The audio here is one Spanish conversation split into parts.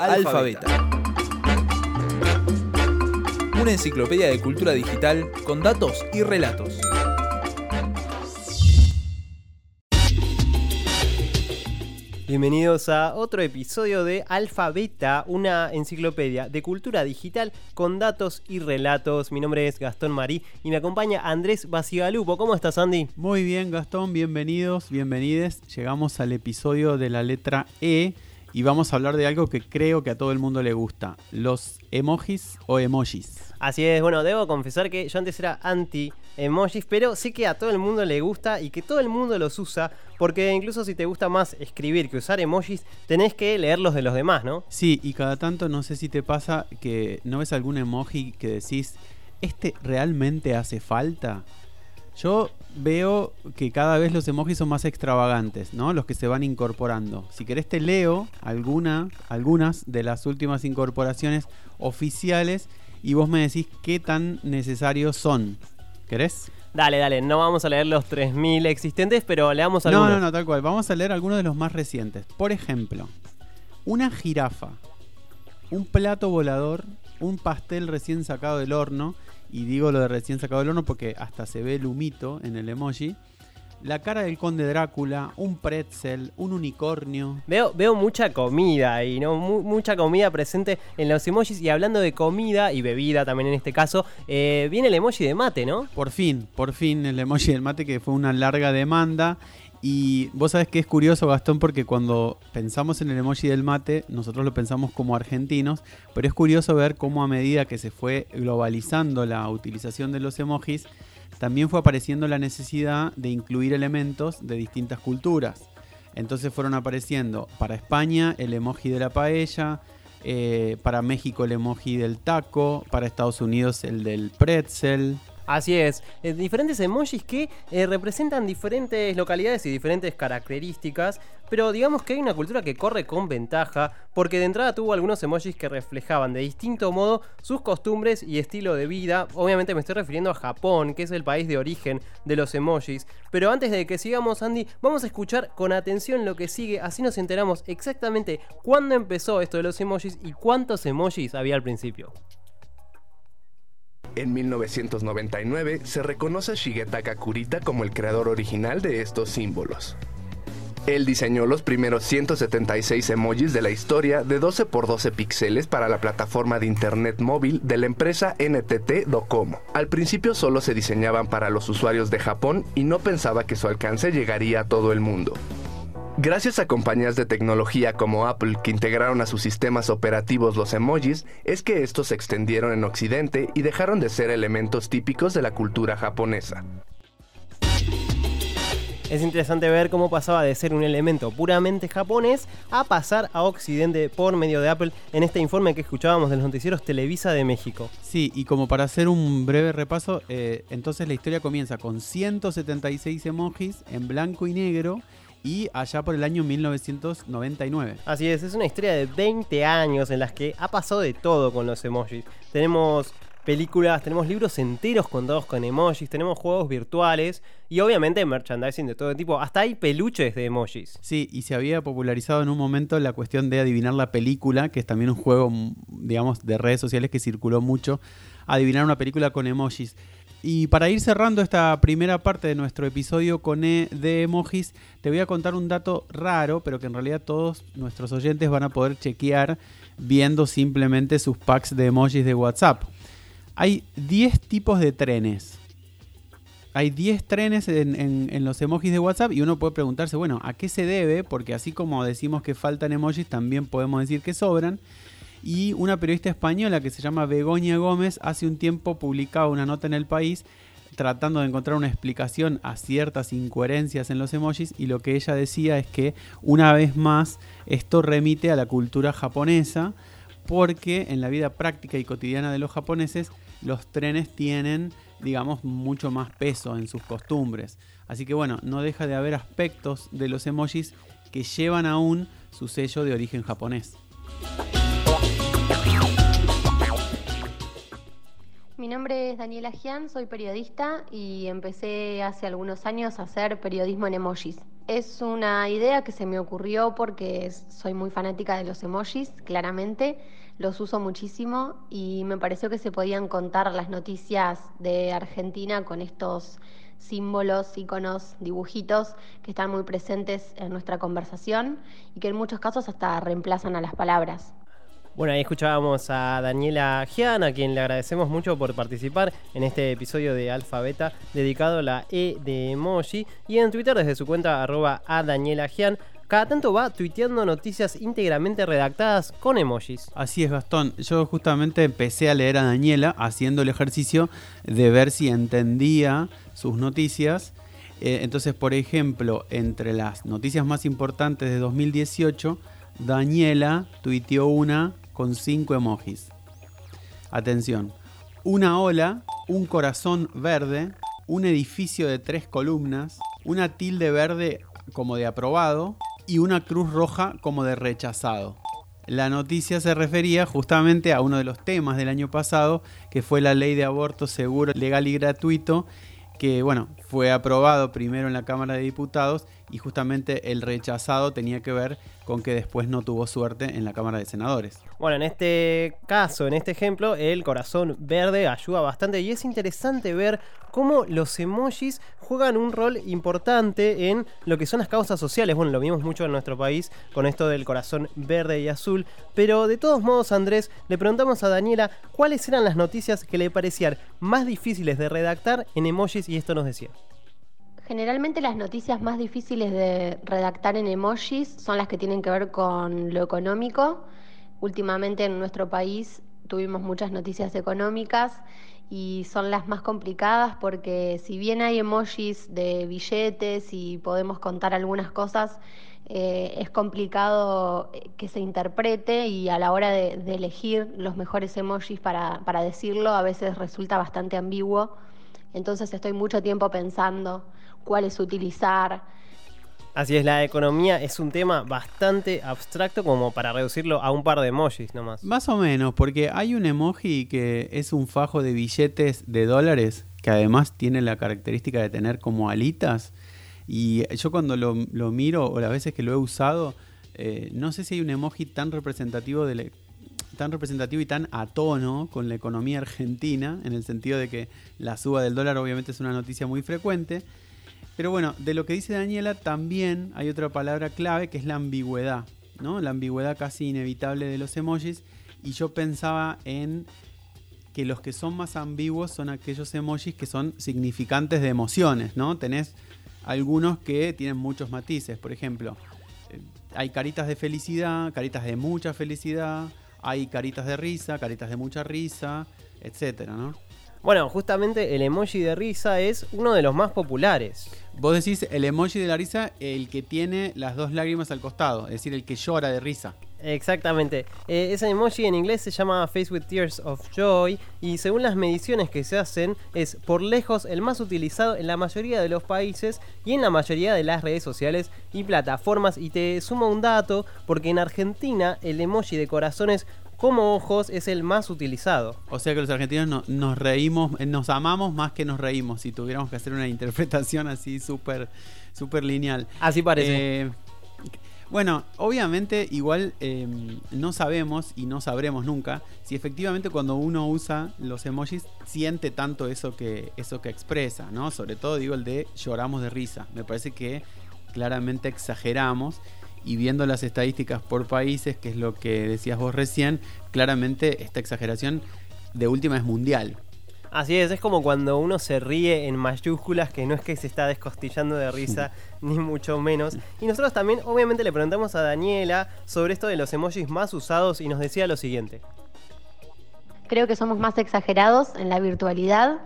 Alfabeta. Una enciclopedia de cultura digital con datos y relatos. Bienvenidos a otro episodio de Alfabeta, una enciclopedia de cultura digital con datos y relatos. Mi nombre es Gastón Marí y me acompaña Andrés Basigalupo. ¿Cómo estás, Andy? Muy bien, Gastón, bienvenidos, bienvenides. Llegamos al episodio de la letra E y vamos a hablar de algo que creo que a todo el mundo le gusta, los emojis o emojis. Así es, bueno, debo confesar que yo antes era anti emojis, pero sé que a todo el mundo le gusta y que todo el mundo los usa, porque incluso si te gusta más escribir que usar emojis, tenés que leerlos de los demás, ¿no? Sí, y cada tanto no sé si te pasa que no ves algún emoji que decís, ¿este realmente hace falta? Yo veo que cada vez los emojis son más extravagantes, ¿no? Los que se van incorporando. Si querés te leo alguna, algunas de las últimas incorporaciones oficiales y vos me decís qué tan necesarios son. ¿Querés? Dale, dale, no vamos a leer los 3.000 existentes, pero leamos algunos. No, no, no, tal cual. Vamos a leer algunos de los más recientes. Por ejemplo, una jirafa, un plato volador, un pastel recién sacado del horno, y digo lo de recién sacado del horno porque hasta se ve el humito en el emoji la cara del conde Drácula, un pretzel, un unicornio. Veo, veo mucha comida ahí, ¿no? mucha comida presente en los emojis. Y hablando de comida y bebida también en este caso, eh, viene el emoji de mate, ¿no? Por fin, por fin el emoji del mate que fue una larga demanda. Y vos sabés que es curioso, Gastón, porque cuando pensamos en el emoji del mate, nosotros lo pensamos como argentinos, pero es curioso ver cómo a medida que se fue globalizando la utilización de los emojis, también fue apareciendo la necesidad de incluir elementos de distintas culturas. Entonces fueron apareciendo para España el emoji de la paella, eh, para México el emoji del taco, para Estados Unidos el del pretzel, Así es, eh, diferentes emojis que eh, representan diferentes localidades y diferentes características, pero digamos que hay una cultura que corre con ventaja, porque de entrada tuvo algunos emojis que reflejaban de distinto modo sus costumbres y estilo de vida. Obviamente me estoy refiriendo a Japón, que es el país de origen de los emojis. Pero antes de que sigamos, Andy, vamos a escuchar con atención lo que sigue, así nos enteramos exactamente cuándo empezó esto de los emojis y cuántos emojis había al principio. En 1999 se reconoce a Shigetaka Kurita como el creador original de estos símbolos. Él diseñó los primeros 176 emojis de la historia de 12 x 12 píxeles para la plataforma de internet móvil de la empresa NTT Docomo. Al principio solo se diseñaban para los usuarios de Japón y no pensaba que su alcance llegaría a todo el mundo. Gracias a compañías de tecnología como Apple que integraron a sus sistemas operativos los emojis, es que estos se extendieron en Occidente y dejaron de ser elementos típicos de la cultura japonesa. Es interesante ver cómo pasaba de ser un elemento puramente japonés a pasar a Occidente por medio de Apple en este informe que escuchábamos de los noticieros Televisa de México. Sí, y como para hacer un breve repaso, eh, entonces la historia comienza con 176 emojis en blanco y negro y allá por el año 1999. Así es, es una historia de 20 años en las que ha pasado de todo con los emojis. Tenemos películas, tenemos libros enteros contados con emojis, tenemos juegos virtuales y obviamente merchandising de todo tipo. Hasta hay peluches de emojis. Sí, y se había popularizado en un momento la cuestión de adivinar la película, que es también un juego, digamos, de redes sociales que circuló mucho. Adivinar una película con emojis. Y para ir cerrando esta primera parte de nuestro episodio con e de emojis, te voy a contar un dato raro, pero que en realidad todos nuestros oyentes van a poder chequear viendo simplemente sus packs de emojis de WhatsApp. Hay 10 tipos de trenes. Hay 10 trenes en, en, los emojis de WhatsApp y uno puede preguntarse, bueno, ¿a qué se debe? Porque así como decimos que faltan emojis, también podemos decir que sobran y una periodista española que se llama Begoña Gómez hace un tiempo publicaba una nota en el país tratando de encontrar una explicación a ciertas incoherencias en los emojis y lo que ella decía es que una vez más esto remite a la cultura japonesa porque en la vida práctica y cotidiana de los japoneses los trenes tienen digamos mucho más peso en sus costumbres. Así que bueno, no deja de haber aspectos de los emojis que llevan aún su sello de origen japonés. Mi nombre es Daniela Gian, soy periodista y empecé hace algunos años a hacer periodismo en emojis. Es una idea que se me ocurrió porque soy muy fanática de los emojis, claramente. Los uso muchísimo y me pareció que se podían contar las noticias de Argentina con estos símbolos, iconos, dibujitos que están muy presentes en nuestra conversación y que en muchos casos hasta reemplazan a las palabras. Bueno, ahí escuchábamos a Daniela Gian, a quien le agradecemos mucho por participar en este episodio de Alfa Beta dedicado a la E de emoji. Y en Twitter, desde su cuenta arroba a Daniela cada tanto va tuiteando noticias íntegramente redactadas con emojis. Así es, Gastón. Yo justamente empecé a leer a Daniela haciendo el ejercicio de ver si entendía sus noticias. Eh, entonces, por ejemplo, entre las noticias más importantes de 2018, Daniela tuiteó una con cinco emojis. Atención. Una ola, un corazón verde, un edificio de tres columnas, una tilde verde como de aprobado y una cruz roja como de rechazado. La noticia se refería justamente a uno de los temas del año pasado, que fue la ley de aborto seguro, legal y gratuito, que bueno, fue aprobado primero en la Cámara de Diputados y justamente el rechazado tenía que ver con que después no tuvo suerte en la Cámara de Senadores. Bueno, en este caso, en este ejemplo, el corazón verde ayuda bastante y es interesante ver cómo los emojis juegan un rol importante en lo que son las causas sociales. Bueno, lo vimos mucho en nuestro país con esto del corazón verde y azul, pero de todos modos, Andrés, le preguntamos a Daniela cuáles eran las noticias que le parecían más difíciles de redactar en emojis y esto nos decía. Generalmente las noticias más difíciles de redactar en emojis son las que tienen que ver con lo económico. Últimamente en nuestro país tuvimos muchas noticias económicas y son las más complicadas porque si bien hay emojis de billetes y podemos contar algunas cosas, eh, es complicado que se interprete y a la hora de, elegir los mejores emojis para, para decirlo a veces resulta bastante ambiguo. Entonces estoy mucho tiempo pensando cuáles utilizar. Así es, la economía es un tema bastante abstracto como para reducirlo a un par de emojis nomás. Más o menos, porque hay un emoji que es un fajo de billetes de dólares, que además tiene la característica de tener como alitas. Y yo cuando lo, miro, o las veces que lo he usado, eh, no sé si hay un emoji tan representativo de tan representativo y tan a tono con la economía argentina, en el sentido de que la suba del dólar obviamente es una noticia muy frecuente, pero bueno, de lo que dice Daniela también hay otra palabra clave que es la ambigüedad, ¿no? La ambigüedad casi inevitable de los emojis. Y yo pensaba en que los que son más ambiguos son aquellos emojis que son significantes de emociones, ¿no? Tenés algunos que tienen muchos matices, por ejemplo, eh, hay caritas de felicidad, caritas de mucha felicidad, hay caritas de risa, caritas de mucha risa, etcétera, ¿no? Bueno, justamente el emoji de risa es uno de los más populares. Vos decís el emoji de la risa, el que tiene las dos lágrimas al costado, es decir, el que llora de risa. Exactamente. Eh, ese emoji en inglés se llama Face with Tears of Joy y según las mediciones que se hacen es por lejos el más utilizado en la mayoría de los países y en la mayoría de las redes sociales y plataformas. Y te sumo un dato porque en Argentina el emoji de corazones como ojos es el más utilizado. O sea que los argentinos nos reímos, eh, nos amamos más que nos reímos, si tuviéramos que hacer una interpretación así súper super lineal. Así parece. Eh, bueno, obviamente igual em, no sabemos y no sabremos nunca si efectivamente cuando uno usa los emojis siente tanto eso que, eso que expresa, ¿no? Sobre todo digo el de lloramos de risa. Me parece que claramente exageramos y viendo las estadísticas por países, que es lo que decías vos recién, claramente esta exageración de última es mundial. Así es, es como cuando uno se ríe en mayúsculas, que no es que se está descostillando de risa, ni mucho menos. Y nosotros también, obviamente, le preguntamos a Daniela sobre esto de los emojis más usados y nos decía lo siguiente. Creo que somos más exagerados en la virtualidad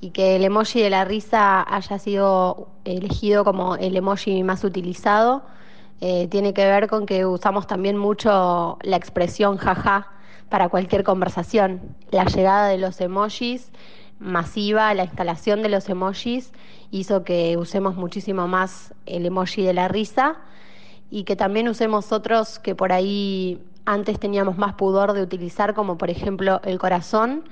y que el emoji de la risa haya sido elegido como el emoji más utilizado eh, tiene que ver con que usamos también mucho la expresión jaja para cualquier conversación. La llegada de los emojis masiva, la instalación de los emojis hizo que usemos muchísimo más el emoji de la risa y que también usemos otros que por ahí antes teníamos más pudor de utilizar, como por ejemplo el corazón,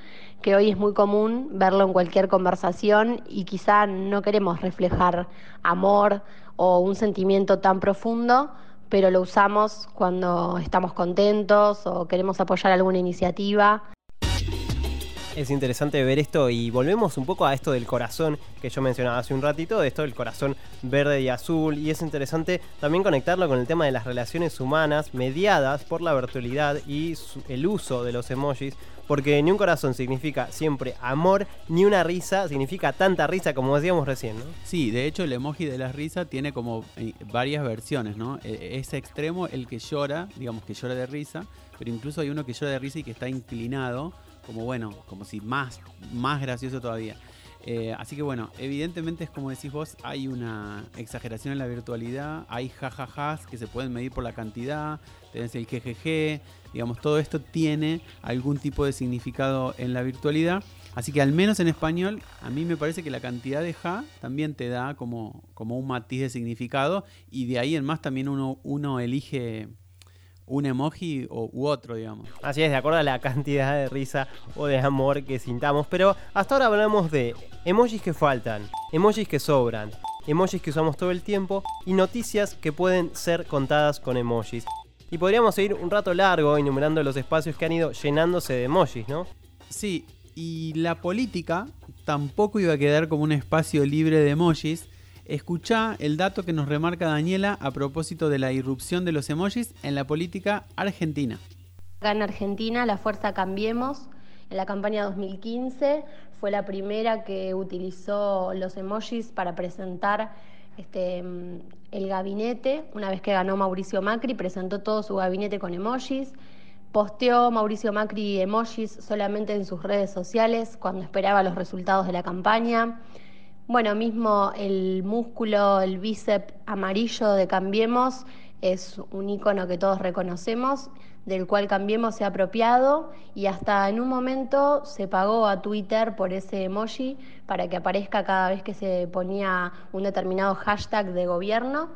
que hoy es muy común verlo en cualquier conversación y quizá no queremos reflejar amor o un sentimiento tan profundo, pero lo usamos cuando estamos contentos o queremos apoyar alguna iniciativa. Es interesante ver esto y volvemos un poco a esto del corazón que yo mencionaba hace un ratito, de esto del corazón verde y azul. Y es interesante también conectarlo con el tema de las relaciones humanas mediadas por la virtualidad y el uso de los emojis. Porque ni un corazón significa siempre amor, ni una risa significa tanta risa como decíamos recién, ¿no? Sí, de hecho el emoji de la risa tiene como eh, varias versiones, ¿no? E, ese extremo, el que llora, digamos que llora de risa, pero incluso hay uno que llora de risa y que está inclinado como bueno, como si más, más gracioso todavía. Eh, así que bueno, evidentemente es como decís vos, hay una exageración en la virtualidad, hay jajajas que se pueden medir por la cantidad, tenés el GGG, digamos, todo esto tiene algún tipo de significado en la virtualidad. Así que al menos en español, a mí me parece que la cantidad de ja también te da como, como un matiz de significado y de ahí en más también uno, uno elige un emoji o, u otro, digamos. Así es, de acuerdo a la cantidad de risa o de amor que sintamos. Pero hasta ahora hablamos de emojis que faltan, emojis que sobran, emojis que usamos todo el tiempo y noticias que pueden ser contadas con emojis. Y podríamos seguir un rato largo enumerando los espacios que han ido llenándose de emojis, ¿no? Sí, y la política tampoco iba a quedar como un espacio libre de emojis Escucha el dato que nos remarca Daniela a propósito de la irrupción de los emojis en la política argentina. Acá en Argentina, la Fuerza Cambiemos, en la campaña 2015, fue la primera que utilizó los emojis para presentar este, el gabinete. Una vez que ganó Mauricio Macri, presentó todo su gabinete con emojis. Posteó Mauricio Macri emojis solamente en sus redes sociales cuando esperaba los resultados de la campaña. Bueno, mismo el músculo, el bíceps amarillo de Cambiemos es un icono que todos reconocemos, del cual Cambiemos se ha apropiado y hasta en un momento se pagó a Twitter por ese emoji para que aparezca cada vez que se ponía un determinado hashtag de gobierno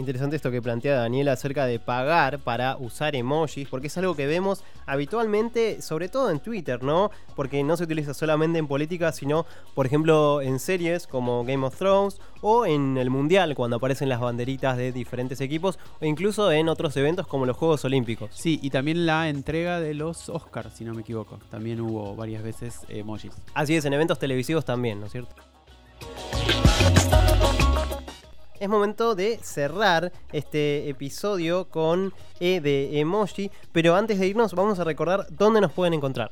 Interesante esto que plantea Daniela acerca de pagar para usar emojis, porque es algo que vemos habitualmente, sobre todo en Twitter, ¿no? Porque no se utiliza solamente en política, sino, por ejemplo, en series como Game of Thrones o en el Mundial, cuando aparecen las banderitas de diferentes equipos, o incluso en otros eventos como los Juegos Olímpicos. Sí, y también la entrega de los Oscars, si no me equivoco. También hubo varias veces emojis. Así es, en eventos televisivos también, ¿no es cierto? Es momento de cerrar este episodio con E de emoji. Pero antes de irnos, vamos a recordar dónde nos pueden encontrar.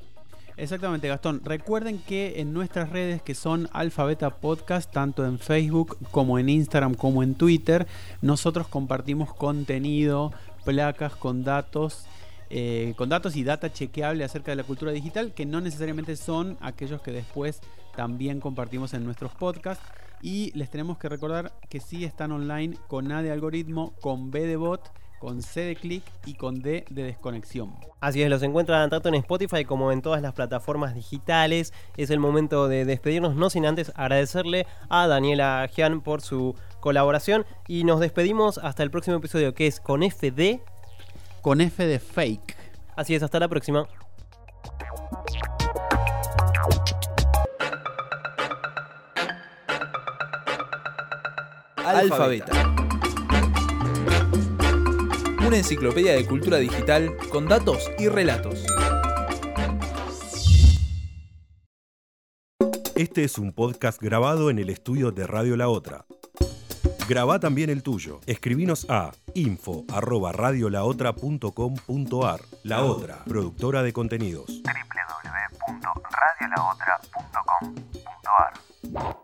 Exactamente, Gastón. Recuerden que en nuestras redes que son Alfabeta Podcast, tanto en Facebook como en Instagram como en Twitter, nosotros compartimos contenido, placas con datos. Eh, con datos y data chequeable acerca de la cultura digital que no necesariamente son aquellos que después también compartimos en nuestros podcasts. Y les tenemos que recordar que sí están online con A de algoritmo, con B de bot, con C de clic y con D de desconexión. Así es, los encuentran tanto en Spotify como en todas las plataformas digitales. Es el momento de despedirnos, no sin antes agradecerle a Daniela Gian por su colaboración. Y nos despedimos hasta el próximo episodio, que es con F de. Con F de fake. Así es, hasta la próxima. Alfabeta. Una enciclopedia de cultura digital con datos y relatos. Este es un podcast grabado en el estudio de Radio La Otra. Graba también el tuyo. Escribinos a info@radiolaotra.com.ar. La Otra, productora de contenidos. www.radiolaotra.com